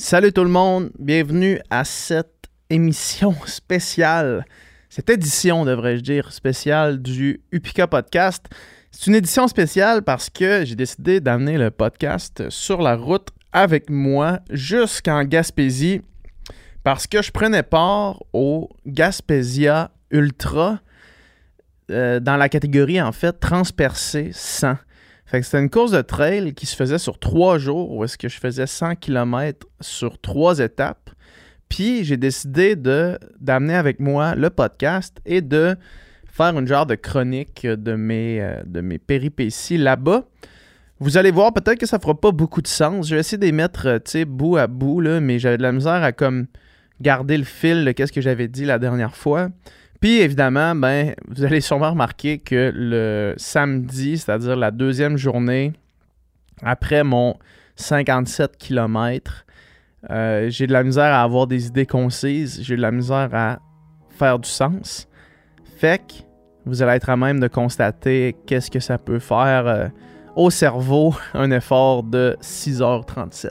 Salut tout le monde, bienvenue à cette émission spéciale, cette édition devrais-je dire spéciale du Upika Podcast. C'est une édition spéciale parce que j'ai décidé d'amener le podcast sur la route avec moi jusqu'en Gaspésie parce que je prenais part au Gaspésia Ultra euh, dans la catégorie en fait transpercé 100. Fait que c'était une course de trail qui se faisait sur trois jours où est-ce que je faisais 100 km sur trois étapes. Puis j'ai décidé de d'amener avec moi le podcast et de faire une genre de chronique de mes, euh, de mes péripéties là-bas. Vous allez voir, peut-être que ça fera pas beaucoup de sens. Je vais essayer de les mettre, euh, bout à bout, là, mais j'avais de la misère à comme garder le fil de qu'est-ce que j'avais dit la dernière fois. Puis évidemment, ben, vous allez sûrement remarquer que le samedi, c'est-à-dire la deuxième journée, après mon 57 km, euh, j'ai de la misère à avoir des idées concises, j'ai de la misère à faire du sens. Fait que vous allez être à même de constater qu'est-ce que ça peut faire euh, au cerveau un effort de 6h37.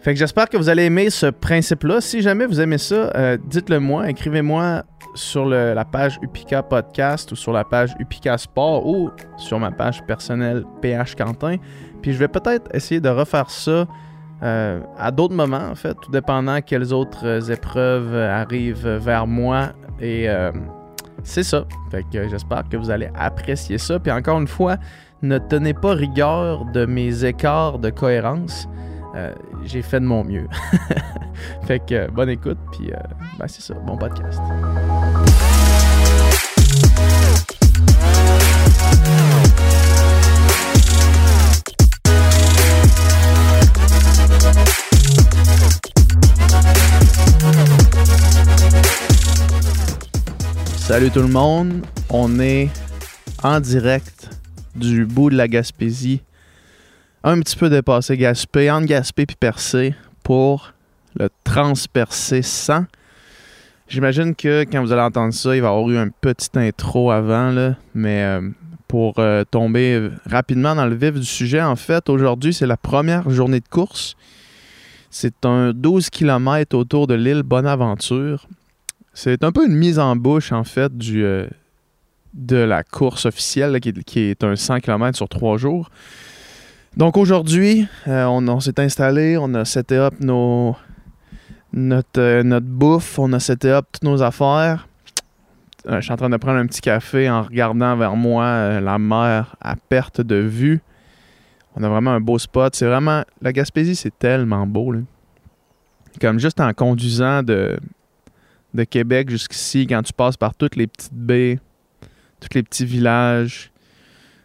Fait que j'espère que vous allez aimer ce principe-là. Si jamais vous aimez ça, euh, dites-le moi, écrivez-moi sur la page Upika Podcast ou sur la page Upika Sport ou sur ma page personnelle PH Quentin. Puis je vais peut-être essayer de refaire ça euh, à d'autres moments, en fait, tout dépendant quelles autres épreuves arrivent vers moi. Et euh, c'est ça. Fait que j'espère que vous allez apprécier ça. Puis encore une fois, ne tenez pas rigueur de mes écarts de cohérence. Euh, j'ai fait de mon mieux. fait que bonne écoute, puis ben c'est ça, bon podcast. Salut tout le monde, on est en direct du bout de la Gaspésie, un petit peu dépassé Gaspé, entre Gaspé puis Percé pour le transpercé 100. J'imagine que quand vous allez entendre ça, il va y avoir eu un petit intro avant, là, mais euh, pour euh, tomber rapidement dans le vif du sujet, en fait, aujourd'hui, c'est la première journée de course. C'est un 12 km autour de l'île Bonaventure. C'est un peu une mise en bouche, en fait, du, euh, de la course officielle, qui, est un 100 km sur trois jours. Donc aujourd'hui, on, s'est installé, on a seté up nos, notre, euh, notre bouffe, on a seté up toutes nos affaires. Euh, je suis en train de prendre un petit café en regardant vers moi euh, la mer à perte de vue. On a vraiment un beau spot. C'est vraiment. La Gaspésie, c'est tellement beau. Comme juste en conduisant de, de Québec jusqu'ici, quand tu passes par toutes les petites baies, tous les petits villages,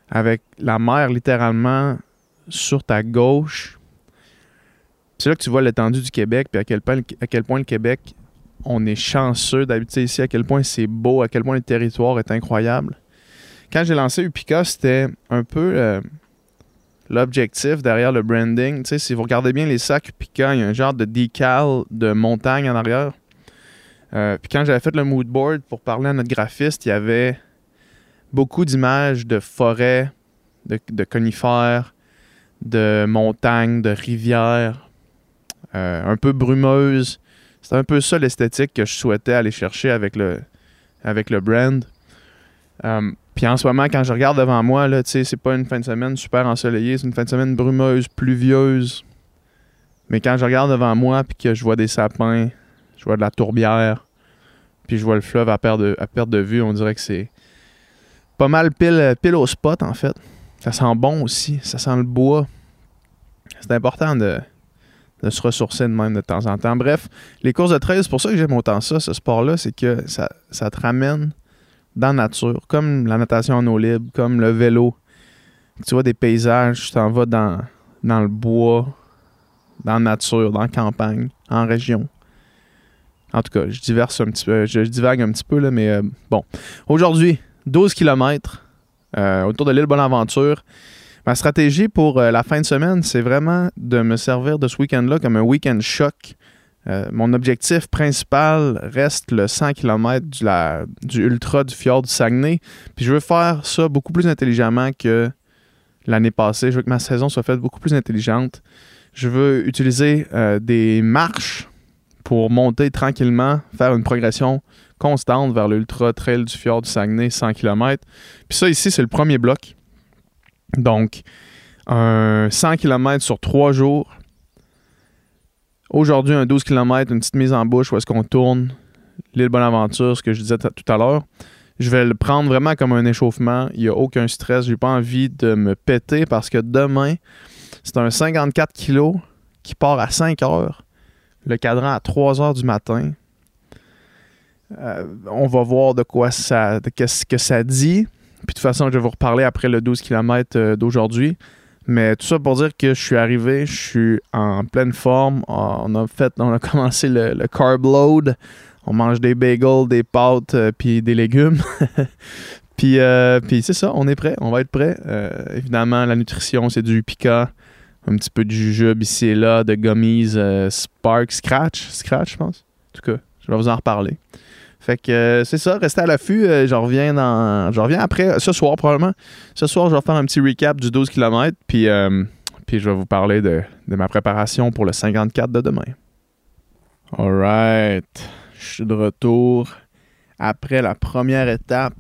avec la mer littéralement sur ta gauche, c'est là que tu vois l'étendue du Québec, puis à quel, point, à quel point le Québec, on est chanceux d'habiter ici, à quel point c'est beau, à quel point le territoire est incroyable. Quand j'ai lancé Upica, c'était un peu euh, l'objectif derrière le branding. Tu sais, si vous regardez bien les sacs Upica, il y a un genre de decal de montagne en arrière. Euh, puis quand j'avais fait le mood board pour parler à notre graphiste, il y avait beaucoup d'images de forêts, de, conifères, de montagnes, de rivières, euh, un peu brumeuse. C'est un peu ça l'esthétique que je souhaitais aller chercher avec le, avec le brand. Euh, puis en ce moment, quand je regarde devant moi, là, c'est pas une fin de semaine super ensoleillée, c'est une fin de semaine brumeuse, pluvieuse. Mais quand je regarde devant moi puis que je vois des sapins, je vois de la tourbière, puis je vois le fleuve à perte de, vue, on dirait que c'est pas mal pile, pile au spot en fait. Ça sent bon aussi, ça sent le bois. C'est important de, de se ressourcer de même de temps en temps. Bref, les courses de trail, c'est pour ça que j'aime autant ça, ce sport-là, c'est que ça, ça, te ramène dans la nature, comme la natation en eau libre, comme le vélo. Tu vois des paysages, tu t'en vas dans, dans le bois, dans la nature, dans la campagne, en région. En tout cas, je diverse un petit peu, je, divague un petit peu, là, mais euh, bon. Aujourd'hui, 12 km euh, autour de l'île Bonaventure. Ma stratégie pour euh, la fin de semaine, c'est vraiment de me servir de ce week-end-là comme un week-end choc. Mon objectif principal reste le 100 km du, du ultra du fjord du Saguenay. Puis je veux faire ça beaucoup plus intelligemment que l'année passée. Je veux que ma saison soit faite beaucoup plus intelligente. Je veux utiliser des marches pour monter tranquillement, faire une progression constante vers l'Ultra Trail du Fjord du Saguenay, 100 km. Puis ça, ici, c'est le premier bloc. Donc, un 100 km sur trois jours. Aujourd'hui, un 12 km, une petite mise en bouche où est-ce qu'on tourne l'île Bonaventure, ce que je disais tout à l'heure. Je vais le prendre vraiment comme un échauffement. Il n'y a aucun stress. J'ai pas envie de me péter parce que demain, c'est un 54 kg qui part à 5 heures. Le cadran à 3 heures du matin. Euh, on va voir de quoi ça, ce que ça dit. Puis de toute façon, je vais vous reparler après le 12 km euh, d'aujourd'hui. Mais tout ça pour dire que je suis arrivé, je suis en pleine forme. On a fait, on a commencé le, carb load. On mange des bagels, des pâtes, euh, puis des légumes. puis, puis c'est ça, on est prêt, on va être prêt. évidemment, la nutrition, c'est du pica, un petit peu de jujube ici et là, de gummies Spark, Scratch, Scratch, je pense. En tout cas, je vais vous en reparler. Fait que euh, c'est ça, restez à l'affût. Euh, je reviens dans. Je reviens après, ce soir probablement. Ce soir, je vais faire un petit recap du 12 km. Puis, euh, puis je vais vous parler de, ma préparation pour le 54 de demain. Alright. Je suis de retour après la première étape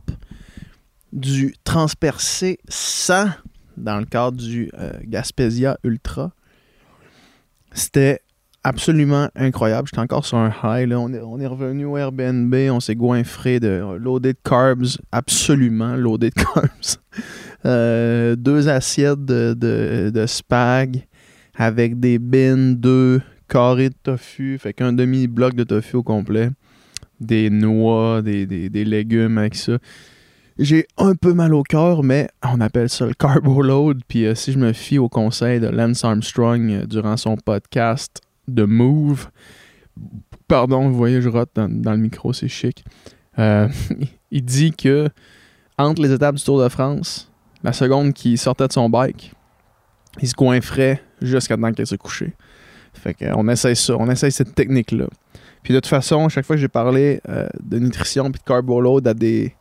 du transpercé 100 dans le cadre du Gaspesia Ultra. C'était absolument incroyable. J'étais encore sur un high. On, est, revenu au Airbnb, on s'est goinfré de loaded carbs, absolument loaded carbs. Euh, deux assiettes de, spag avec des bins, deux carrés de tofu, fait qu'un demi-bloc de tofu au complet, des noix, des, légumes avec ça. J'ai un peu mal au cœur, mais on appelle ça le carbo load. Puis euh, si je me fie au conseil de Lance Armstrong euh, durant son podcast de Move. Pardon, vous voyez, je rote dans, le micro, c'est chic. Euh, il dit que entre les étapes du Tour de France, la seconde qui sortait de son bike, il se coinfrait jusqu'à temps qu'elle se couchait. Fait qu'on essaye ça, on essaye cette technique-là. Puis de toute façon, chaque fois que j'ai parlé de nutrition et de carbo load à des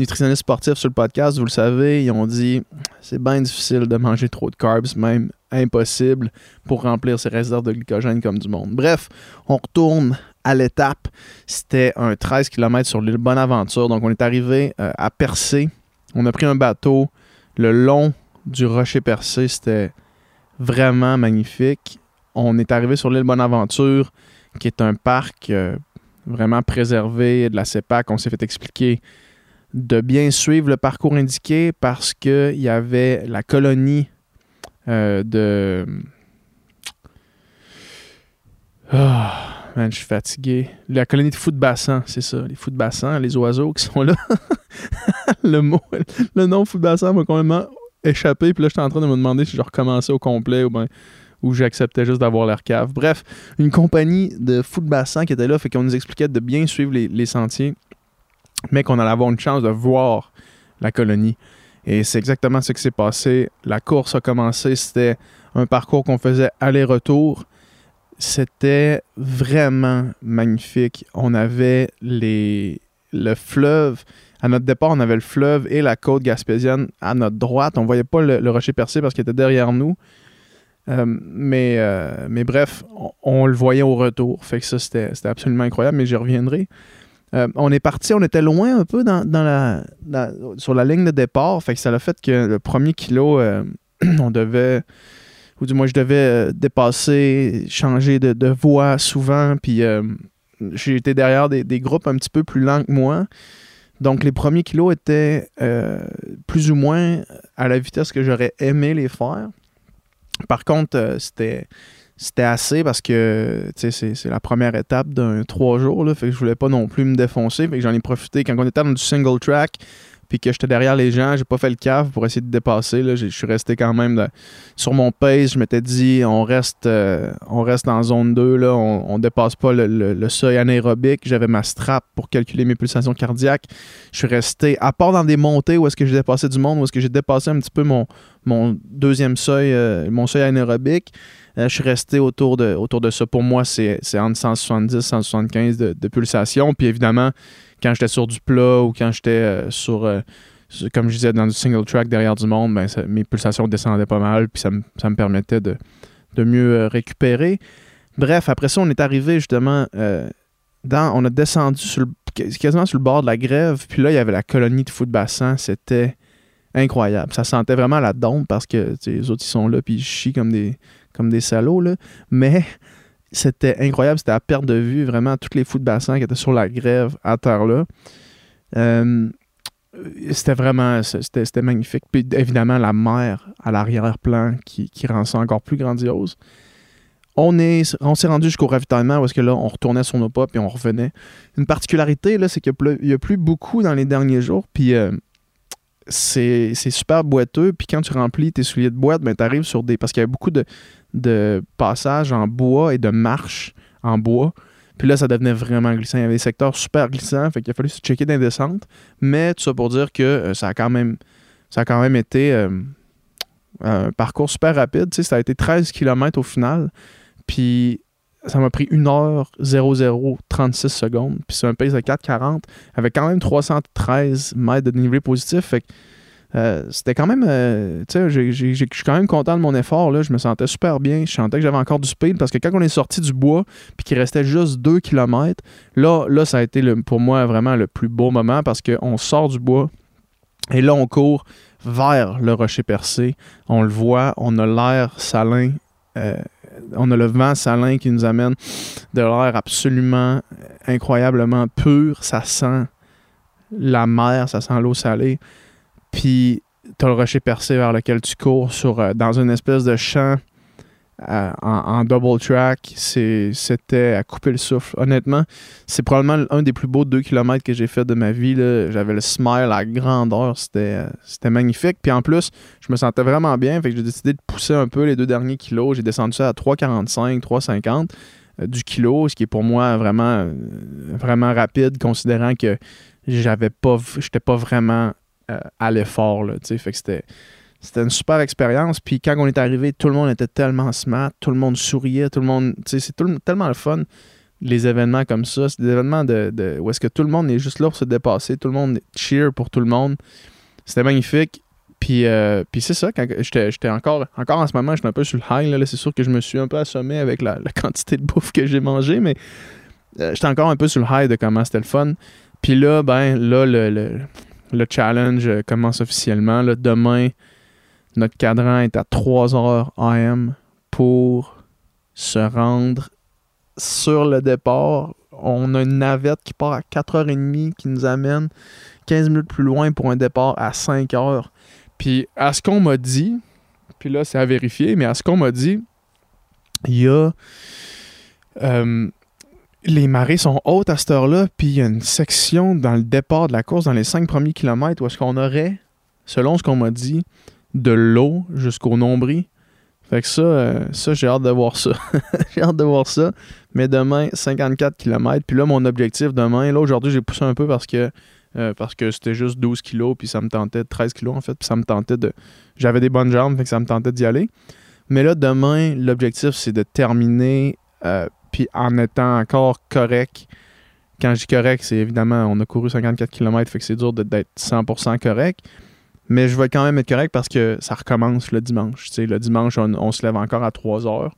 nutritionnistes sportifs sur le podcast, vous le savez, ils ont dit c'est bien difficile de manger trop de carbs, même impossible pour remplir ses réserves de glycogène comme du monde. Bref, on retourne à l'étape. C'était un 13 km sur l'île Bonaventure. Donc, on est arrivé euh, à Percé. On a pris un bateau le long du rocher Percé. C'était vraiment magnifique. On est arrivé sur l'île Bonaventure, qui est un parc euh, vraiment préservé de la CEPAC. On s'est fait expliquer de bien suivre le parcours indiqué parce qu'il y avait la colonie euh, de. Ah, man, je suis fatigué. La colonie de fous c'est ça. Les fous de bassin, les oiseaux qui sont là. le mot, le nom fou de bassin m'a complètement échappé. Puis là, j'étais en train de me demander si je recommençais au complet ou ben ou j'acceptais juste d'avoir l'air cave. Bref, une compagnie de fous de qui était là, fait qu'on nous expliquait de bien suivre les sentiers, mais qu'on allait avoir une chance de voir la colonie. Et c'est exactement ce qui s'est passé. La course a commencé, c'était un parcours qu'on faisait aller-retour. C'était vraiment magnifique. On avait le fleuve. À notre départ, on avait le fleuve et la côte gaspésienne à notre droite. On ne voyait pas le, rocher percé parce qu'il était derrière nous. Euh, mais, euh, mais bref, on, on, le voyait au retour. Fait que ça, c'était absolument incroyable, mais j'y reviendrai. Euh, on est parti, on était loin un peu dans, la, sur la ligne de départ. Fait que ça a fait que le premier kilo, euh, on devait, ou du moins je devais euh, dépasser, changer de, voie souvent. Puis j'ai été derrière des, groupes un petit peu plus lents que moi. Donc les premiers kilos étaient plus ou moins à la vitesse que j'aurais aimé les faire. Par contre, c'était c'était assez parce que c'est la première étape d'un trois jours. Là, fait que je voulais pas non plus me défoncer. Fait que j'en ai profité quand on était dans du single track puis que j'étais derrière les gens, j'ai pas fait le cave pour essayer de dépasser. Je suis resté quand même sur mon pace. Je m'étais dit, on reste, euh, on reste en zone 2, là, on, dépasse pas le, seuil anaérobique. J'avais ma strap pour calculer mes pulsations cardiaques. Je suis resté, à part dans des montées où est-ce que j'ai dépassé du monde, où est-ce que j'ai dépassé un petit peu mon, deuxième seuil, euh, mon seuil anaérobique. Euh, je suis resté autour de, autour de ça. Pour moi, c'est entre 170 et 175 de, de pulsations. Puis évidemment, quand j'étais sur du plat ou quand j'étais euh, sur, comme je disais, dans du single track derrière du monde, ben, mes pulsations descendaient pas mal. Puis ça me, permettait de, de mieux récupérer. Bref, après ça, on est arrivé justement dans. On a descendu sur quasiment sur le bord de la grève. Puis là, il y avait la colonie de foot bassin. C'était incroyable. Ça sentait vraiment la dompe parce que les autres, ils sont là, puis ils chient comme des, comme des salauds. Là. Mais c'était incroyable. C'était à perte de vue, vraiment, tous les foot bassins qui étaient sur la grève à terre là. Euh, c'était vraiment c'était magnifique. Puis évidemment, la mer à l'arrière-plan qui, qui, rend ça encore plus grandiose. On est on s'est rendu jusqu'au ravitaillement parce que là, on retournait sur nos pas puis on revenait. Une particularité, là, c'est qu'il n'y a, plus beaucoup dans les derniers jours. Puis euh, c'est super boiteux. Puis quand tu remplis tes souliers de boîte, ben, tu arrives sur des. Parce qu'il y a beaucoup de, de passages en bois et de marches en bois. Puis là, ça devenait vraiment glissant. Il y avait des secteurs super glissants, fait qu'il a fallu se checker dans Mais tout ça pour dire que euh, ça a quand même ça a quand même été euh, un parcours super rapide. ça a été 13 km au final. Puis ça m'a pris 1 heure 00 36 secondes. Puis c'est un pace de 4,40 avec quand même 313 mètres de dénivelé positif. Fait que euh, c'était quand même. Euh, tu sais, je suis quand même content de mon effort. Là. Je me sentais super bien. Je sentais que j'avais encore du speed parce que quand on est sorti du bois puis qu'il restait juste 2 km, là, là, ça a été le, pour moi vraiment le plus beau moment parce qu'on sort du bois et là, on court vers le rocher percé. On le voit, on a l'air salin. Euh, on a le vent salin qui nous amène de l'air absolument incroyablement pur. Ça sent la mer, ça sent l'eau salée. Puis tu as le rocher percé vers lequel tu cours sur, euh, dans une espèce de champ euh, en, double track. C'était à couper le souffle. Honnêtement, c'est probablement un des plus beaux 2 km que j'ai fait de ma vie. J'avais le smile à grandeur. Euh, c'était magnifique. Puis en plus, je me sentais vraiment bien. Fait que j'ai décidé de pousser un peu les deux derniers kilos. J'ai descendu ça à 3,45, 3,50 du kilo, ce qui est pour moi vraiment, vraiment rapide, considérant que j'avais pas, j'étais pas vraiment euh, à l'effort. Fait que c'était. C'était une super expérience. Puis quand on est arrivé, tout le monde était tellement smart, tout le monde souriait, tout le monde. C'est tellement le fun, les événements comme ça. C'est des événements de, où est-ce que tout le monde est juste là pour se dépasser, tout le monde cheer pour tout le monde. C'était magnifique. Puis, euh, puis c'est ça, quand j'étais encore, encore en ce moment, j'étais un peu sur le high. Là, c'est sûr que je me suis un peu assommé avec la, quantité de bouffe que j'ai mangé, mais euh, j'étais encore un peu sur le high de comment c'était le fun. Puis là, ben, là, le le challenge euh, commence officiellement. demain, notre cadran est à 3 h AM pour se rendre sur le départ. On a une navette qui part à 4h30 qui nous amène 15 minutes plus loin pour un départ à 5 h Puis à ce qu'on m'a dit, puis là c'est à vérifier, mais à ce qu'on m'a dit, il y a euh, les marées sont hautes à cette heure-là, puis il y a une section dans le départ de la course, dans les cinq premiers kilomètres, où est-ce qu'on aurait, selon ce qu'on m'a dit, de l'eau jusqu'au nombril. Fait que ça, euh, ça j'ai hâte de voir ça. j'ai hâte de voir ça. Mais demain, 54 km. Puis là, mon objectif demain, là, aujourd'hui, j'ai poussé un peu parce que euh, parce que c'était juste 12 kilos, puis ça me tentait, 13 kilos en fait, puis ça me tentait de... J'avais des bonnes jambes, fait que ça me tentait d'y aller. Mais là, demain, l'objectif, c'est de terminer euh, puis en étant encore correct. Quand je dis correct, c'est évidemment, on a couru 54 km, fait que c'est dur d'être 100% correct. Mais je vais quand même être correct parce que ça recommence le dimanche. le dimanche, on, se lève encore à 3 heures.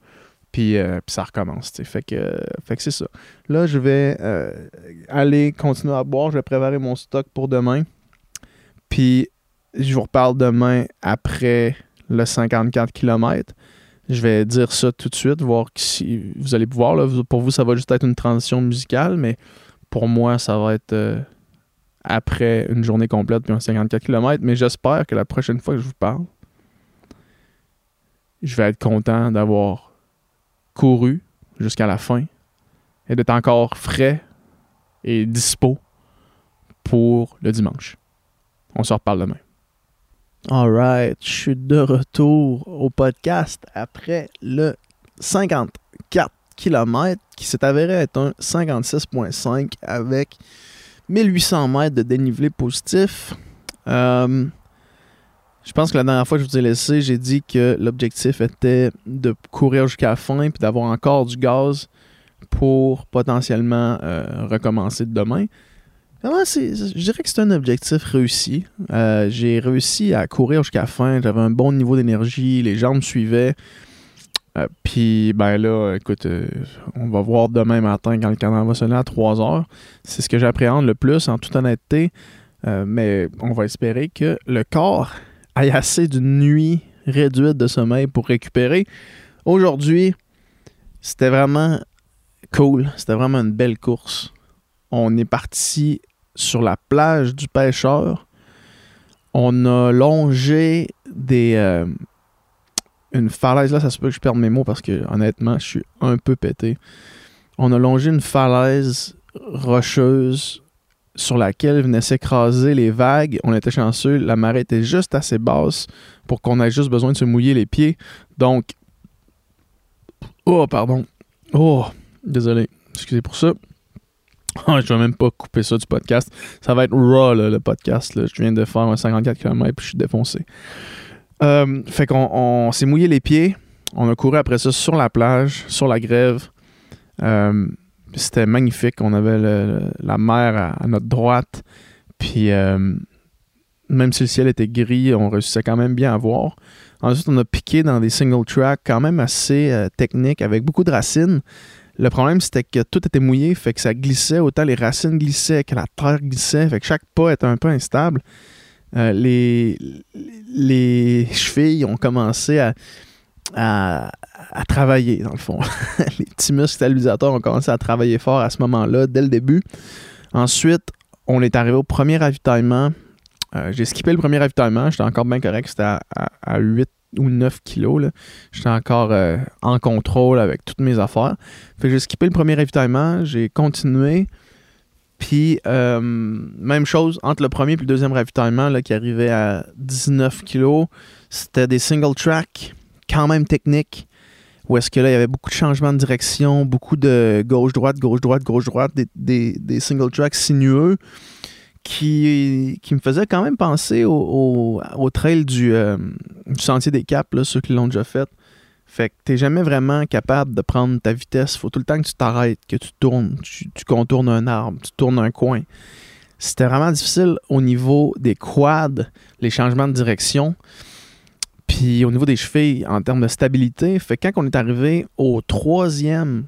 Puis, euh, ça recommence. Fait que, c'est ça. Là, je vais euh, aller continuer à boire. Je vais préparer mon stock pour demain. Puis je vous reparle demain après le 54 km. Je vais dire ça tout de suite, voir si vous allez pouvoir. Pour vous, ça va juste être une transition musicale, mais pour moi, ça va être euh, après une journée complète puis un 54 km. Mais j'espère que la prochaine fois que je vous parle, je vais être content d'avoir couru jusqu'à la fin et d'être encore frais et dispo pour le dimanche. On se reparle demain. Alright, je suis de retour au podcast après le 54 km qui s'est avéré être un 56.5 avec 1800 mètres de dénivelé positif. Euh, je pense que la dernière fois que je vous ai laissé, j'ai dit que l'objectif était de courir jusqu'à la fin puis d'avoir encore du gaz pour potentiellement euh, recommencer demain je dirais que c'est un objectif réussi. Euh, j'ai réussi à courir jusqu'à la fin. J'avais un bon niveau d'énergie. Les jambes suivaient. Euh, puis, ben là, écoute, euh, on va voir demain matin quand le cadran va sonner à 3 heures. C'est ce que j'appréhende le plus, en toute honnêteté. Euh, mais on va espérer que le corps ait assez d'une nuit réduite de sommeil pour récupérer. Aujourd'hui, c'était vraiment cool. C'était vraiment une belle course. On est parti sur la plage du pêcheur. On a longé des, une falaise. Là, ça se peut que je perde mes mots parce que honnêtement, je suis un peu pété. On a longé une falaise rocheuse sur laquelle venaient s'écraser les vagues. On était chanceux, la marée était juste assez basse pour qu'on ait juste besoin de se mouiller les pieds. Donc, oh, pardon. Oh, désolé. Excusez pour ça. Oh, je vais même pas couper ça du podcast. Ça va être raw, le podcast. Je viens de faire un 54 km et je suis défoncé. Euh, fait qu'on s'est mouillé les pieds. On a couru après ça sur la plage, sur la grève. Euh, c'était magnifique. On avait la mer à, notre droite. Puis, euh, même si le ciel était gris, on réussissait quand même bien à voir. Ensuite, on a piqué dans des single tracks quand même assez techniques avec beaucoup de racines. Le problème, c'était que tout était mouillé, fait que ça glissait, autant les racines glissaient que la terre glissait, fait que chaque pas était un peu instable. Euh, les, les chevilles ont commencé à, travailler, dans le fond. les petits muscles stabilisateurs ont commencé à travailler fort à ce moment-là, dès le début. Ensuite, on est arrivé au premier ravitaillement. Euh, j'ai skippé le premier ravitaillement, j'étais encore bien correct, c'était à, à, 8 ou 9 kilos. J'étais encore euh, en contrôle avec toutes mes affaires. J'ai skippé le premier ravitaillement, j'ai continué. Puis, euh, même chose, entre le premier et le deuxième ravitaillement là, qui arrivait à 19 kilos, c'était des single track, quand même techniques, où est-ce que là, il y avait beaucoup de changements de direction, beaucoup de gauche-droite, gauche-droite, gauche-droite, des, des, single tracks sinueux qui, qui me faisaient quand même penser au, au, trail du, euh, du, Sentier des Caps, là, ceux qui l'ont déjà fait. Fait que t'es jamais vraiment capable de prendre ta vitesse. Faut tout le temps que tu t'arrêtes, que tu tournes, tu, contournes un arbre, tu tournes un coin. C'était vraiment difficile au niveau des quads, les changements de direction. Puis au niveau des chevilles, en termes de stabilité. Fait que quand on est arrivé au troisième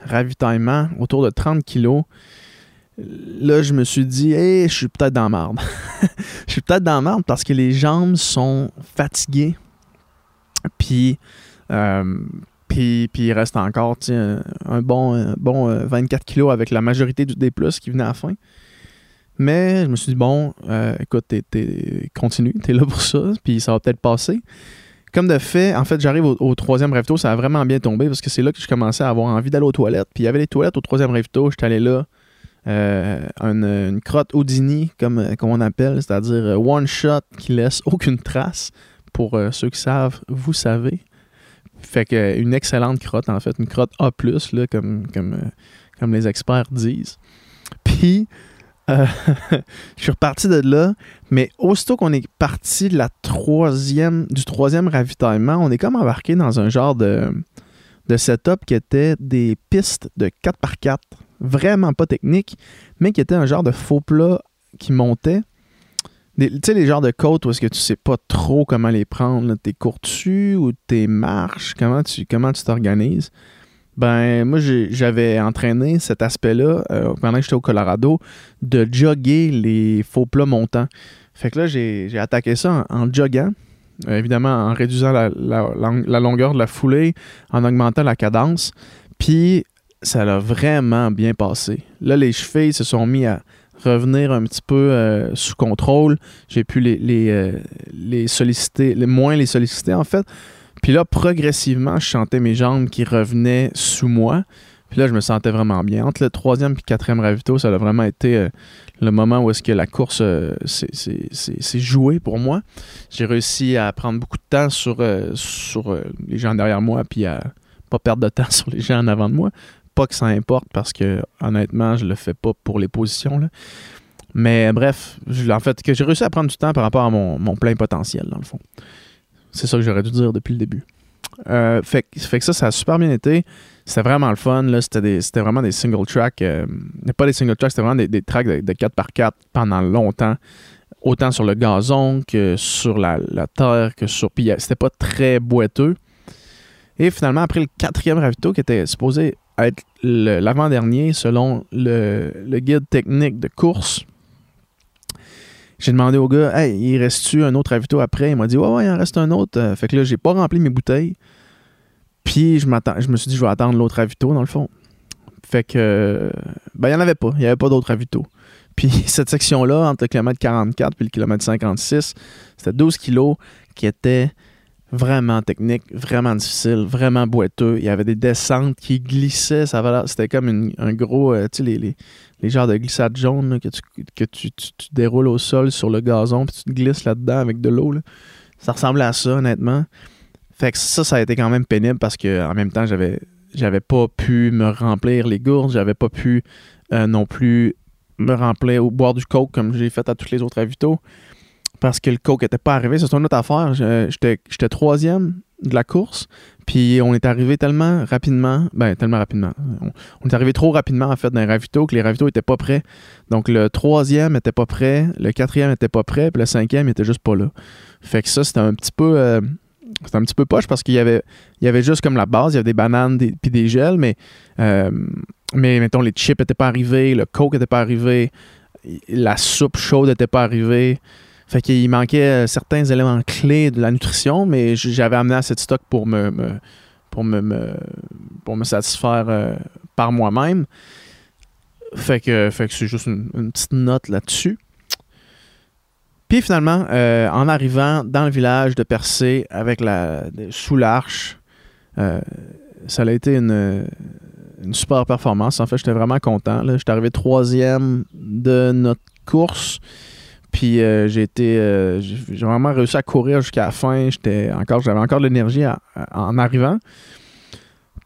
ravitaillement, autour de 30 kilos, là, je me suis dit, hé, je suis peut-être dans marde. je suis peut-être dans marde parce que les jambes sont fatiguées. Puis euh, puis, il reste encore un bon, bon 24 euh, kilos avec la majorité du D+, qui venait à la fin. Mais je me suis dit, bon, euh, écoute, t'es, continue, t'es là pour ça, puis ça va peut-être passer. Comme de fait, en fait, j'arrive au, troisième rêve ça a vraiment bien tombé parce que c'est là que je commençais à avoir envie d'aller aux toilettes. Puis il y avait les toilettes au troisième rêve j'étais allé là. une, crotte Houdini, comme, comme on appelle, c'est-à-dire one shot qui laisse aucune trace. Pour ceux qui savent, vous savez. Fait que une excellente crotte, en fait, une crotte A, là, comme, comme, euh, comme les experts disent. Puis, euh, je suis reparti de là, mais aussitôt qu'on est parti de la troisième, du troisième ravitaillement, on est comme embarqué dans un genre de, de setup qui était des pistes de 4x4, vraiment pas techniques, mais qui était un genre de faux plat qui montait tu sais, les genres de côtes où est-ce que tu sais pas trop comment les prendre, t'es courtu ou t'es marches, comment tu comment tu t'organises? Ben, moi, j'avais entraîné cet aspect-là euh, pendant que j'étais au Colorado de jogger les faux plats montants. Fait que là, j'ai attaqué ça en, en joggant, euh, évidemment en réduisant la, la, longueur de la foulée, en augmentant la cadence. Puis, ça l'a vraiment bien passé. Là, les chevilles se sont mis à revenir un petit peu euh, sous contrôle. J'ai pu euh, les solliciter, les, moins les solliciter en fait. Puis là, progressivement, je mes jambes qui revenaient sous moi. Puis là, je me sentais vraiment bien. Entre le troisième et le quatrième ravito, ça a vraiment été euh, le moment où est-ce que la course s'est jouée pour moi. J'ai réussi à prendre beaucoup de temps sur, sur les gens derrière moi, puis à pas perdre de temps sur les gens en avant de moi que ça importe parce que honnêtement, je le fais pas pour les positions. Mais bref, en fait, que j'ai réussi à prendre du temps par rapport à mon, plein potentiel, dans le fond. C'est ça que j'aurais dû dire depuis le début. Euh, fait, que ça, ça a super bien été. C'était vraiment le fun. C'était, vraiment des single tracks. Euh, pas des single tracks, c'était vraiment des, tracks de, 4x4 pendant longtemps. Autant sur le gazon que sur la, terre, que sur. Puis c'était pas très boiteux. Et finalement, après le quatrième ravito, qui était supposé être l'avant-dernier selon le, guide technique de course, j'ai demandé au gars, hey, il reste-tu un autre ravito après? Il m'a dit, ouais, ouais, il en reste un autre. Euh, fait que là, j'ai pas rempli mes bouteilles. Puis je, je me suis dit, je vais attendre l'autre ravito, dans le fond. Fait que, ben, il n'y en avait pas. Il n'y avait pas d'autre ravito. Puis cette section-là, entre le kilomètre 44 et le kilomètre 56, c'était 12 kilos qui étaient vraiment techniques, vraiment difficiles, vraiment boiteux. Il y avait des descentes qui glissaient. Ça c'était comme un gros, euh, tu sais, les, les, genres de glissades jaunes que, tu, que déroules au sol sur le gazon puis tu te glisses là-dedans avec de l'eau. Ça ressemblait à ça, honnêtement. Fait que ça, ça a été quand même pénible parce que en même temps, j'avais j'avais pas pu me remplir les gourdes, j'avais pas pu euh, non plus me remplir ou boire du coke comme j'ai fait à tous les autres avitos parce que le coke n'était pas arrivé. C'est une autre affaire. J'étais troisième de la course, puis on est arrivé tellement rapidement, ben tellement rapidement. On, est arrivé trop rapidement en fait dans les ravitaux que les ravitaux étaient pas prêts. Donc le troisième était pas prêt, le quatrième était pas prêt, puis le cinquième était juste pas là. Fait que ça c'était un petit peu, euh, c'était un petit peu poche parce qu'il y avait, il y avait juste comme la base, il y avait des bananes puis des gels, mais euh, mais mettons, les chips n'étaient pas arrivés, le coke n'était pas arrivé, la soupe chaude n'était pas arrivée. Fait qu'il manquait euh, certains éléments clés de la nutrition, mais j'avais amené assez de stock pour me, pour me, pour me satisfaire euh, par moi-même. Fait que, fait que c'est juste une, petite note là-dessus. Puis finalement, euh, en arrivant dans le village de Percé avec la sous l'arche, ça a été une, une super performance. En fait, j'étais vraiment content. J'étais arrivé troisième de notre course. Puis euh, j'ai été euh, j'ai vraiment réussi à courir jusqu'à la fin. J'étais encore j'avais encore de l'énergie en arrivant.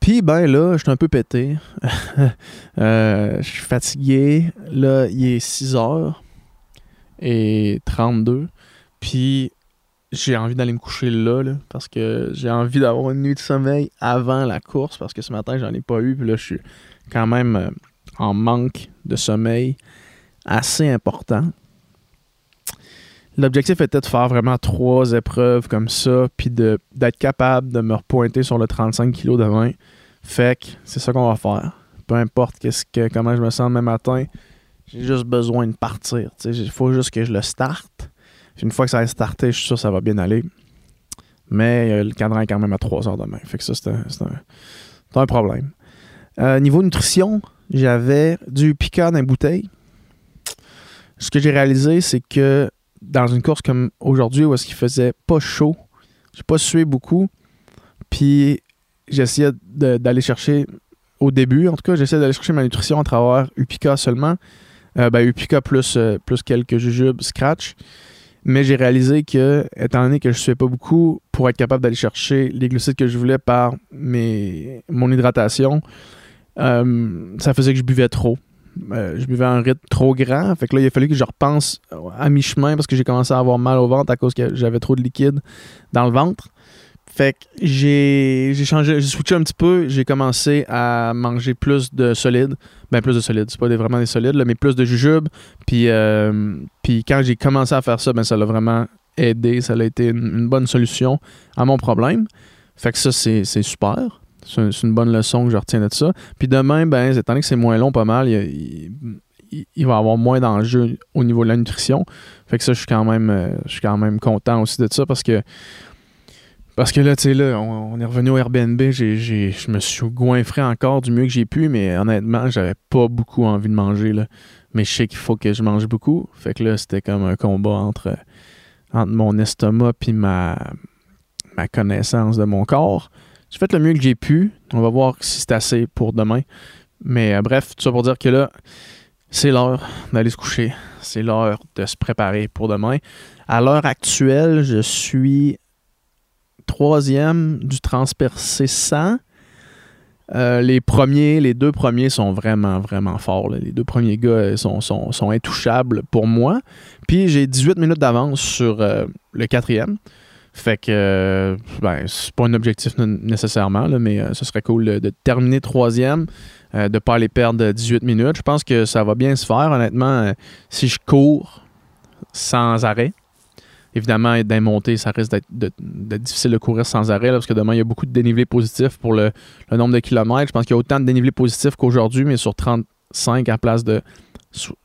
Puis ben là, j'étais un peu pété. Euh, je suis fatigué. Là, il est 6 h et 32. Puis j'ai envie d'aller me coucher là, parce que j'ai envie d'avoir une nuit de sommeil avant la course parce que ce matin, j'en ai pas eu. Puis là, je suis quand même en manque de sommeil assez important. L'objectif était de faire vraiment trois épreuves comme ça, puis d'être capable de me repointer sur le 35 kg de. Fait que c'est ça qu'on va faire. Peu importe qu'est-ce que, comment je me sens demain matin, j'ai juste besoin de partir. Il faut juste que je le starte une fois que ça a starté, je suis sûr que ça va bien aller. Mais euh, le cadran est quand même à 3 heures demain. Fait que ça, c'est un, problème. Euh, niveau nutrition, j'avais du piquant dans les bouteilles. Ce que j'ai réalisé, c'est que dans une course comme aujourd'hui, où est-ce qu'il faisait pas chaud, j'ai pas sué beaucoup, puis j'essayais d'aller chercher, au début en tout cas, j'essayais d'aller chercher ma nutrition à travers Upica seulement. Euh, ben, Upica plus, plus quelques jujubes scratch. Mais j'ai réalisé que, étant donné que je ne suais pas beaucoup, pour être capable d'aller chercher les glucides que je voulais par mon hydratation, euh, ça faisait que je buvais trop. Euh, je buvais un rythme trop grand. Fait que là, il a fallu que je repense à mi-chemin parce que j'ai commencé à avoir mal au ventre à cause que j'avais trop de liquide dans le ventre. Fait que j'ai, changé, j'ai switché un petit peu. J'ai commencé à manger plus de solides. Ben, plus de solides. C'est pas vraiment des solides, mais plus de jujubes. Puis, euh, puis quand j'ai commencé à faire ça, ben, ça l'a vraiment aidé. Ça a été une, bonne solution à mon problème. Fait que ça, c'est, super. C'est une, bonne leçon que je retiens de ça. Puis demain, ben, étant donné que c'est moins long, pas mal, il, va y avoir moins d'enjeux au niveau de la nutrition. Fait que ça, je suis quand même, euh, je suis quand même content aussi de ça parce que parce que là, tu sais, là, on, est revenu au Airbnb, je me suis goinfré encore du mieux que j'ai pu, mais honnêtement, j'avais pas beaucoup envie de manger, là. Mais je sais qu'il faut que je mange beaucoup. Fait que là, c'était comme un combat entre, entre mon estomac puis ma, ma connaissance de mon corps. J'ai fait le mieux que j'ai pu. On va voir si c'est assez pour demain. Mais euh, bref, tout ça pour dire que là, c'est l'heure d'aller se coucher. C'est l'heure de se préparer pour demain. À l'heure actuelle, je suis troisième du transpercé 100. Euh, les premiers, les deux premiers sont vraiment, vraiment forts. Les deux premiers gars euh, sont, sont, intouchables pour moi. Puis j'ai 18 minutes d'avance sur le quatrième. Fait que, ben, c'est pas un objectif nécessairement, mais ce serait cool de, terminer troisième, de ne pas aller perdre 18 minutes. Je pense que ça va bien se faire, honnêtement, si je cours sans arrêt. évidemment, d'un montée, ça risque d'être difficile de courir sans arrêt, parce que demain, il y a beaucoup de dénivelé positif pour le, nombre de kilomètres. Je pense qu'il y a autant de dénivelé positif qu'aujourd'hui, mais sur 35 à place de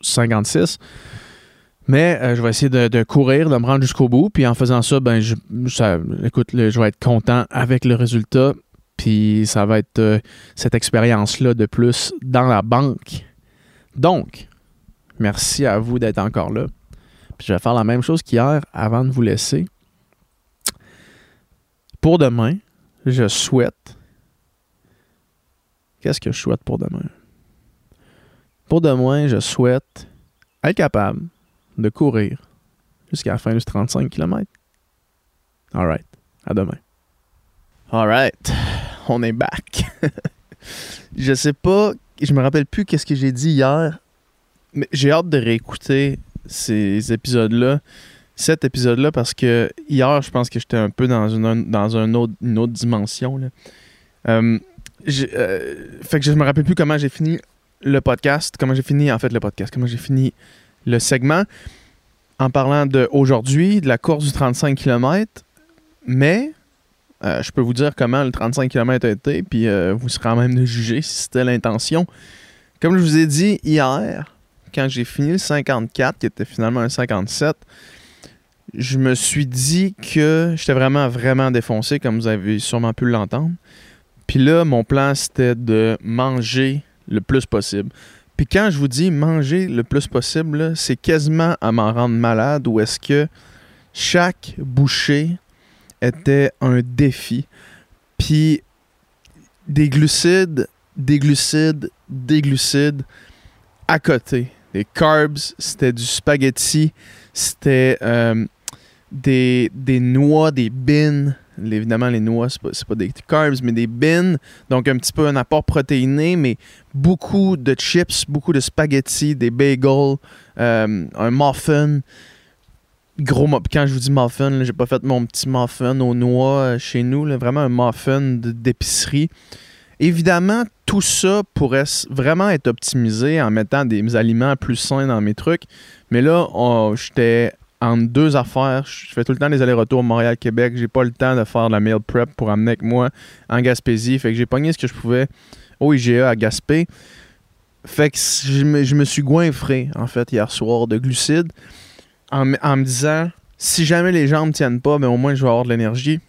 56. Mais euh, je vais essayer de, courir, de me rendre jusqu'au bout. Puis en faisant ça, ben, je, écoute, je vais être content avec le résultat. Puis ça va être euh, cette expérience-là de plus dans la banque. Donc, merci à vous d'être encore là. Puis je vais faire la même chose qu'hier avant de vous laisser. Pour demain, je souhaite. Qu'est-ce que je souhaite pour demain? Pour demain, je souhaite être capable de courir jusqu'à la fin du 35 km. Alright. À demain. Alright. On est back. je sais pas, je me rappelle plus qu'est-ce que j'ai dit hier, mais j'ai hâte de réécouter ces épisodes-là, cet épisode-là, parce que hier, je pense que j'étais un peu dans une, dans autre, autre dimension. Euh, euh, fait que je me rappelle plus comment j'ai fini le podcast, comment j'ai fini en fait le podcast, comment j'ai fini le segment en parlant d'aujourd'hui, de la course du 35 km, mais euh, je peux vous dire comment le 35 km a été, puis euh, vous serez quand même de juger si c'était l'intention. Comme je vous ai dit hier, quand j'ai fini le 54, qui était finalement un 57, je me suis dit que j'étais vraiment, vraiment défoncé, comme vous avez sûrement pu l'entendre. Puis là, mon plan, c'était de manger le plus possible. Puis quand je vous dis manger le plus possible, c'est quasiment à m'en rendre malade ou est-ce que chaque bouchée était un défi. Puis des glucides, des glucides, des glucides à côté. Des carbs, c'était du spaghetti, c'était euh, des, des noix, des bines, évidemment, les noix, c'est pas, pas des carbs, mais des bins. Donc, un petit peu un apport protéiné, mais beaucoup de chips, beaucoup de spaghettis, des bagels, euh, un muffin. Gros, quand je vous dis muffin, j'ai pas fait mon petit muffin aux noix euh, chez nous, vraiment un muffin d'épicerie. Évidemment, tout ça pourrait vraiment être optimisé en mettant des aliments plus sains dans mes trucs. Mais là, j'étais entre deux affaires. Je fais tout le temps des allers-retours Montréal-Québec. J'ai pas le temps de faire de la meal prep pour amener avec moi en Gaspésie. Fait que j'ai pogné ce que je pouvais au IGA à Gaspé. Fait que je me, suis goinfré, en fait, hier soir de glucides en, me disant si jamais les jambes tiennent pas, mais ben, au moins je vais avoir de l'énergie.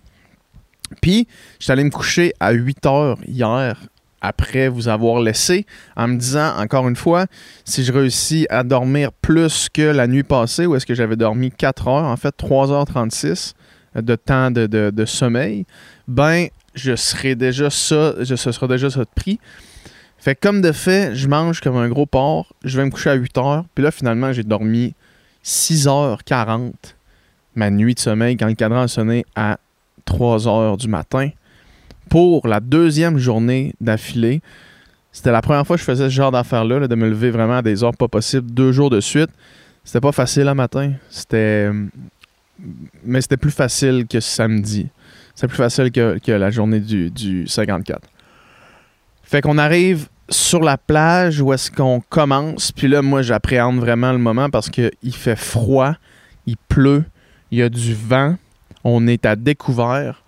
Puis, j'étais allé me coucher à 8 heures hier après vous avoir laissé en me disant, encore une fois, si je réussis à dormir plus que la nuit passée, où est-ce que j'avais dormi 4 heures, en fait 3h36 de temps de, sommeil, ben je serai déjà ça, je, ce sera déjà ça de prix. Fait comme de fait, je mange comme un gros porc, je vais me coucher à 8 heures, puis là finalement j'ai dormi 6h40 ma nuit de sommeil quand le cadran a sonné à 3 h du matin pour la deuxième journée d'affilée. C'était la première fois que je faisais ce genre d'affaires-là, de me lever vraiment à des heures pas possibles, deux jours de suite. C'était pas facile le matin. C'était. Mais c'était plus facile que samedi. C'était plus facile que, la journée du, du 54. Fait qu'on arrive sur la plage où est-ce qu'on commence. Puis là, moi, j'appréhende vraiment le moment parce qu'il fait froid, il pleut, il y a du vent, on est à découvert.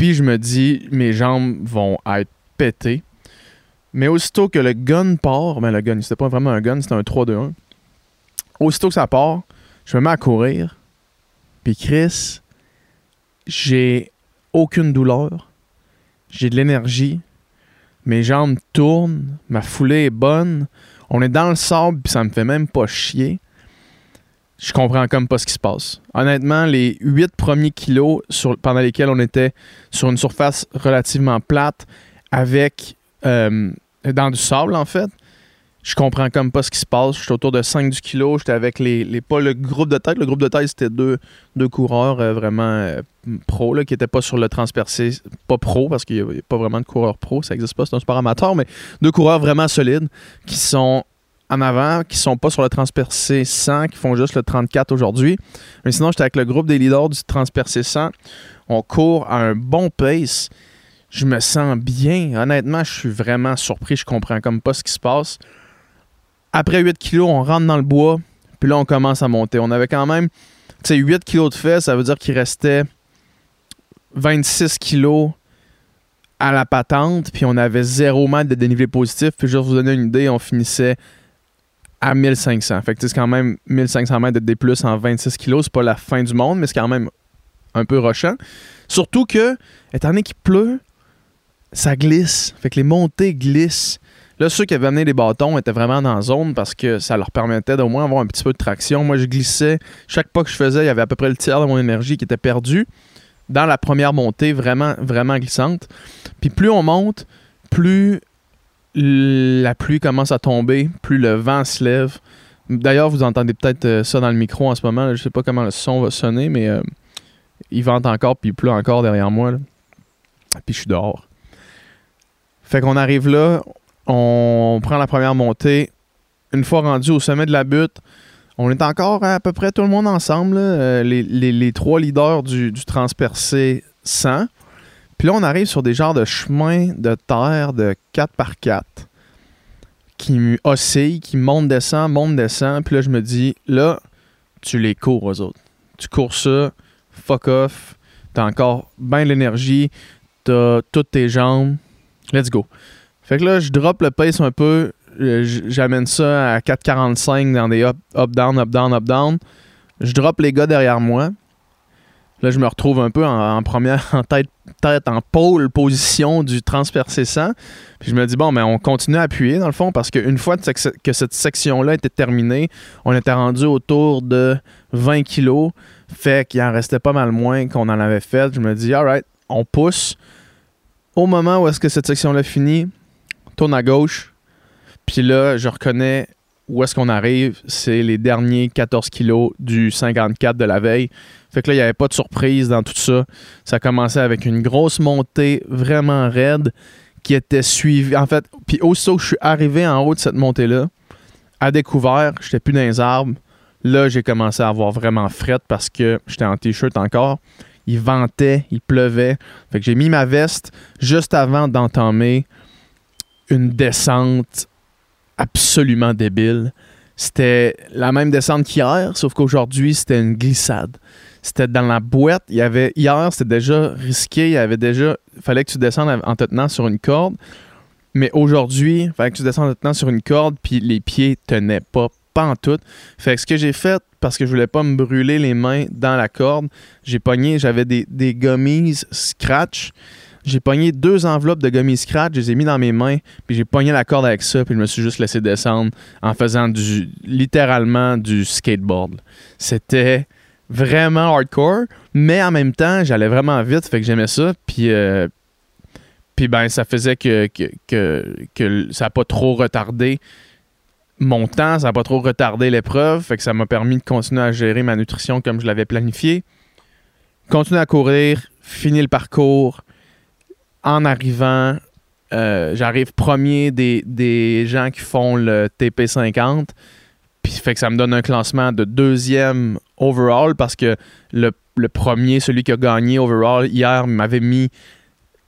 Puis je me dis, mes jambes vont être pétées. Mais aussitôt que le gun part, ben le gun, c'était pas vraiment un gun, c'était un 3-2-1. Aussitôt que ça part, je me mets à courir. Puis Chris, j'ai aucune douleur. J'ai de l'énergie. Mes jambes tournent. Ma foulée est bonne. On est dans le sable, puis ça me fait même pas chier je comprends comme pas ce qui se passe. Honnêtement, les huit premiers kilos pendant lesquels on était sur une surface relativement plate avec euh, dans du sable en fait, je comprends comme pas ce qui se passe. Je suis autour de 5 du kilo. J'étais avec les, pas le groupe de tête. Le groupe de tête, c'était deux, deux coureurs euh, vraiment euh, pro qui n'étaient pas sur le transpercé. Pas pro, parce qu'il n'y a, pas vraiment de coureurs pro. Ça n'existe pas, c'est un sport amateur, mais deux coureurs vraiment solides qui sont en avant qui sont pas sur le transpercé 100, qui font juste le 34 aujourd'hui. Mais sinon, j'étais avec le groupe des leaders du transpercé 100. On court à un bon pace. Je me sens bien. Honnêtement, je suis vraiment surpris. Je comprends comme pas ce qui se passe. Après 8 kilos, on rentre dans le bois. Puis là, on commence à monter. On avait quand même sais, 8 kilos de fait, ça veut dire qu'il restait 26 kilos à la patente, puis on avait zéro mètre de dénivelé positif. Puis juste vous donner une idée, on finissait à 1500. Fait que c'est quand même 1500 mètres de D+, en 26 kilos. C'est pas la fin du monde, mais c'est quand même un peu rochant. Surtout que, étant donné qu'il pleut, ça glisse. Fait que les montées glissent. Là, ceux qui avaient amené les bâtons étaient vraiment dans la zone parce que ça leur permettait d'au moins avoir un petit peu de traction. Moi, je glissais. Chaque pas que je faisais, il y avait à peu près le tiers de mon énergie qui était perdu dans la première montée, vraiment, vraiment glissante. Puis plus on monte, plus la pluie commence à tomber, plus le vent se lève. D'ailleurs, vous entendez peut-être euh, ça dans le micro en ce moment. Je sais pas comment le son va sonner, mais euh, il vente encore, puis il pleut encore derrière moi. Puis je suis dehors. Fait qu'on arrive là, on prend la première montée. Une fois rendu au sommet de la butte, on est encore à peu près tout le monde ensemble, euh, les, trois leaders du, du transpercé 100. Puis là, on arrive sur des genres de chemins de terre de 4 par 4 qui oscillent, qui montent, descendent, montent, descendent. Puis là, je me dis, là, tu les cours aux autres. Tu cours ça, fuck off. T'as encore bien l'énergie, t'as toutes tes jambes. Let's go. Fait que là, je drop le pace un peu. Euh, j'amène ça à 4,45 dans des up, up, down, up, down, up, down. Je drop les gars derrière moi. Là, je me retrouve un peu en, première, en tête, tête, en pôle position du transpercé 100. Puis je me dis, bon, mais on continue à appuyer dans le fond parce qu'une fois que cette section-là était terminée, on était rendu autour de 20 kilos. Fait qu'il en restait pas mal moins qu'on en avait fait. Je me dis, alright, on pousse. Au moment où est-ce que cette section-là finit, tourne à gauche. Puis là, je reconnais où est-ce qu'on arrive, c'est les derniers 14 kilos du 54 de la veille. Fait que là, il n'y avait pas de surprise dans tout ça. Ça commençait avec une grosse montée vraiment raide qui était suivie. En fait, puis aussitôt que je suis arrivé en haut de cette montée-là, à découvert, j'étais plus dans les arbres. Là, j'ai commencé à avoir vraiment fret parce que j'étais en t-shirt encore. Il ventait, il pleuvait. Fait que j'ai mis ma veste juste avant d'entamer une descente absolument débile. C'était la même descente qu'hier, sauf qu'aujourd'hui, c'était une glissade. C'était dans la boîte. Il y avait, hier, c'était déjà risqué. Il y avait déjà. fallait que tu descendes en te tenant sur une corde. Mais aujourd'hui, il fallait que tu descendes en te tenant sur une corde, puis les pieds tenaient pas, pas en tout. Fait que ce que j'ai fait, parce que je voulais pas me brûler les mains dans la corde, j'ai pogné, j'avais des, des gummies scratch j'ai pogné deux enveloppes de gummy scratch, je les ai mis dans mes mains, puis j'ai pogné la corde avec ça, puis je me suis juste laissé descendre en faisant du littéralement du skateboard. C'était vraiment hardcore, mais en même temps, j'allais vraiment vite, fait que j'aimais ça, puis euh, puis ben ça faisait que, que, que, ça n'a pas trop retardé mon temps, ça n'a pas trop retardé l'épreuve, fait que ça m'a permis de continuer à gérer ma nutrition comme je l'avais planifié. Continuer à courir, finir le parcours, en arrivant, euh, j'arrive premier des, gens qui font le TP50. Puis fait que ça me donne un classement de deuxième overall parce que le, premier, celui qui a gagné overall hier, m'avait mis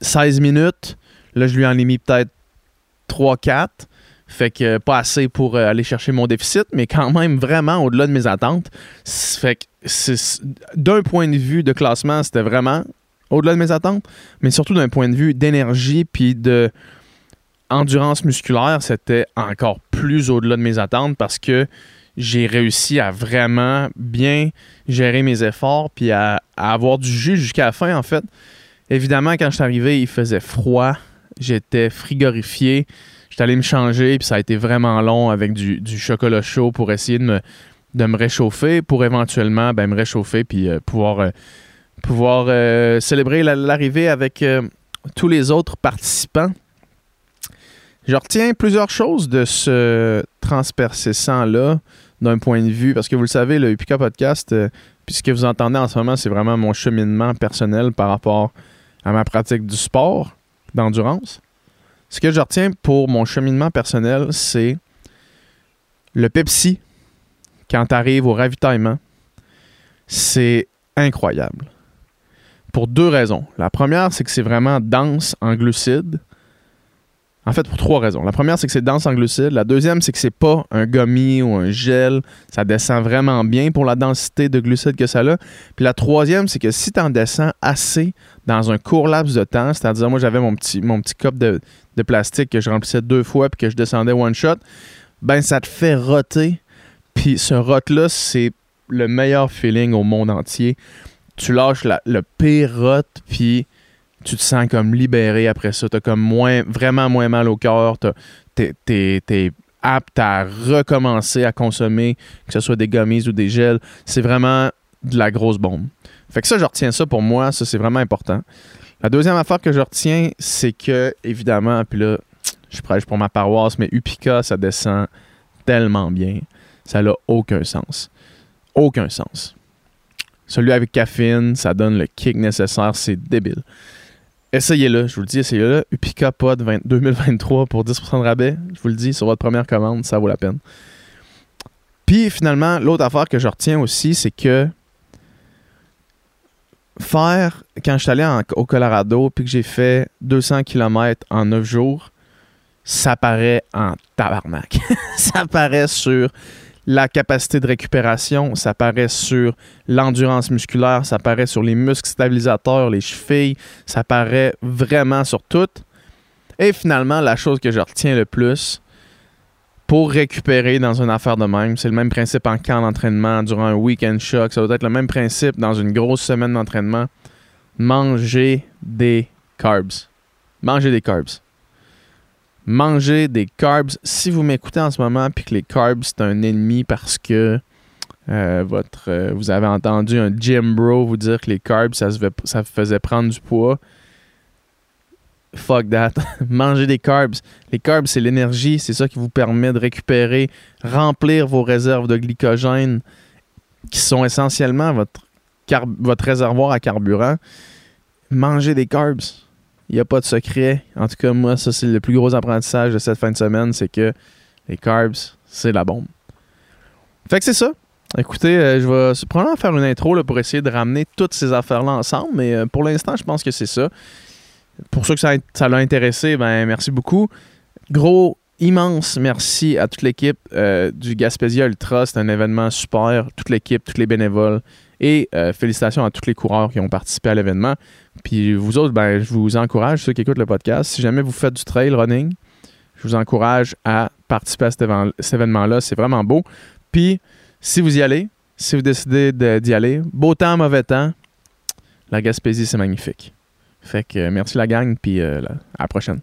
16 minutes. Là, je lui en ai mis peut-être 3-4. Fait que pas assez pour euh, aller chercher mon déficit, mais quand même vraiment au-delà de mes attentes. D'un point de vue de classement, c'était vraiment au-delà de mes attentes, mais surtout d'un point de vue d'énergie puis de endurance musculaire, c'était encore plus au-delà de mes attentes parce que j'ai réussi à vraiment bien gérer mes efforts puis à, avoir du jus jusqu'à la fin en fait. Évidemment, quand je suis arrivé, il faisait froid, j'étais frigorifié, j'étais allé me changer puis ça a été vraiment long avec du, chocolat chaud pour essayer de me, réchauffer pour éventuellement ben, me réchauffer puis euh, pouvoir euh, pouvoir euh, célébrer l'arrivée avec euh, tous les autres participants. Je retiens plusieurs choses de ce transpercessant-là d'un point de vue, parce que vous le savez, le UPK Podcast, euh, puisque vous entendez en ce moment, c'est vraiment mon cheminement personnel par rapport à ma pratique du sport, d'endurance. Ce que je retiens pour mon cheminement personnel, c'est le Pepsi, quand tu arrives au ravitaillement, c'est incroyable. Pour deux raisons. La première, c'est que c'est vraiment dense en glucides. En fait, pour trois raisons. La première, c'est que c'est dense en glucides. La deuxième, c'est que c'est pas un gummy ou un gel. Ça descend vraiment bien pour la densité de glucides que ça a. Puis la troisième, c'est que si tu en descends assez dans un court laps de temps, c'est-à-dire moi j'avais mon petit, mon cup de, plastique que je remplissais deux fois puis que je descendais one shot, ben ça te fait roter. Puis ce rot-là, c'est le meilleur feeling au monde entier. Tu lâches le pire puis tu te sens comme libéré après ça. Tu as comme moins, vraiment moins mal au cœur. Tu es, apte à recommencer à consommer, que ce soit des gummies ou des gels. C'est vraiment de la grosse bombe. Fait que ça, je retiens ça pour moi. Ça, c'est vraiment important. La deuxième affaire que je retiens, c'est que, évidemment, puis là, je prêche pour ma paroisse, mais Upica, ça descend tellement bien. Ça n'a aucun sens. Aucun sens. Celui avec caféine, ça donne le kick nécessaire, c'est débile. Essayez-le, je vous le dis, essayez-le. Upica Pod 2023 pour 10% de rabais. Je vous le dis, sur votre première commande, ça vaut la peine. Puis finalement, l'autre affaire que je retiens aussi, c'est que faire, quand je suis allé au Colorado, puis que j'ai fait 200 km en 9 jours, ça paraît en tabarnak. ça paraît sur la capacité de récupération, ça paraît sur l'endurance musculaire, ça paraît sur les muscles stabilisateurs, les chevilles, ça paraît vraiment sur tout. Et finalement, la chose que je retiens le plus pour récupérer dans une affaire de même, c'est le même principe en camp d'entraînement, durant un week-end shock, ça doit être le même principe dans une grosse semaine d'entraînement. Manger des carbs. Manger des carbs manger des carbs. Si vous m'écoutez en ce moment puis que les carbs, c'est un ennemi parce que euh, euh, vous avez entendu un gym bro vous dire que les carbs, ça, se faisait prendre du poids. Fuck that. Manger des carbs. Les carbs, c'est l'énergie. C'est ça qui vous permet de récupérer, remplir vos réserves de glycogène qui sont essentiellement votre, votre réservoir à carburant. Manger des carbs il n'y a pas de secret. En tout cas, moi, ça, c'est le plus gros apprentissage de cette fin de semaine, c'est que les carbs, c'est la bombe. Fait que c'est ça. Écoutez, euh, je vais probablement faire une intro là, pour essayer de ramener toutes ces affaires-là ensemble, mais euh, pour l'instant, je pense que c'est ça. Pour ceux que ça, l'a intéressé, ben merci beaucoup. Gros, immense merci à toute l'équipe euh, du Gaspésia Ultra. C'est un événement super. Toute l'équipe, tous les bénévoles. Et félicitations à tous les coureurs qui ont participé à l'événement. Puis vous autres, ben, je vous encourage, ceux qui écoutent le podcast, si jamais vous faites du trail running, je vous encourage à participer à cet, événement-là. C'est vraiment beau. Puis, si vous y allez, si vous décidez d'y aller, beau temps, mauvais temps, la Gaspésie, c'est magnifique. Fait que merci la gang, puis euh, à la prochaine.